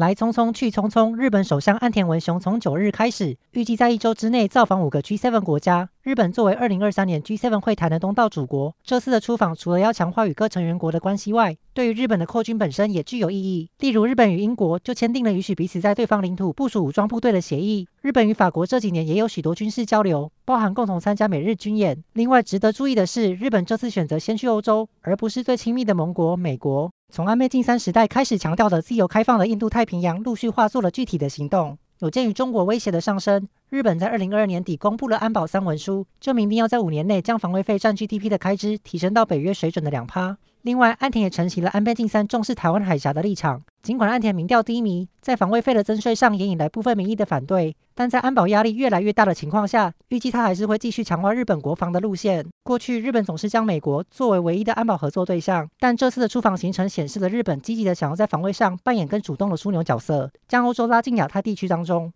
来匆匆去匆匆，日本首相岸田文雄从九日开始，预计在一周之内造访五个 G7 国家。日本作为二零二三年 G7 会谈的东道主国，这次的出访除了要强化与各成员国的关系外，对于日本的扩军本身也具有意义。例如，日本与英国就签订了允许彼此在对方领土部署武装部队的协议。日本与法国这几年也有许多军事交流，包含共同参加美日军演。另外，值得注意的是，日本这次选择先去欧洲，而不是最亲密的盟国美国。从安倍晋三时代开始强调的自由开放的印度太平洋，陆续化作了具体的行动。有鉴于中国威胁的上升，日本在二零二二年底公布了安保三文书，就明定要在五年内将防卫费占 GDP 的开支提升到北约水准的两趴。另外，岸田也承袭了安倍晋三重视台湾海峡的立场。尽管岸田民调低迷，在防卫费的增税上也引来部分民意的反对，但在安保压力越来越大的情况下，预计他还是会继续强化日本国防的路线。过去，日本总是将美国作为唯一的安保合作对象，但这次的出访行程显示了日本积极的想要在防卫上扮演更主动的枢纽角色，将欧洲拉进亚太地区当中。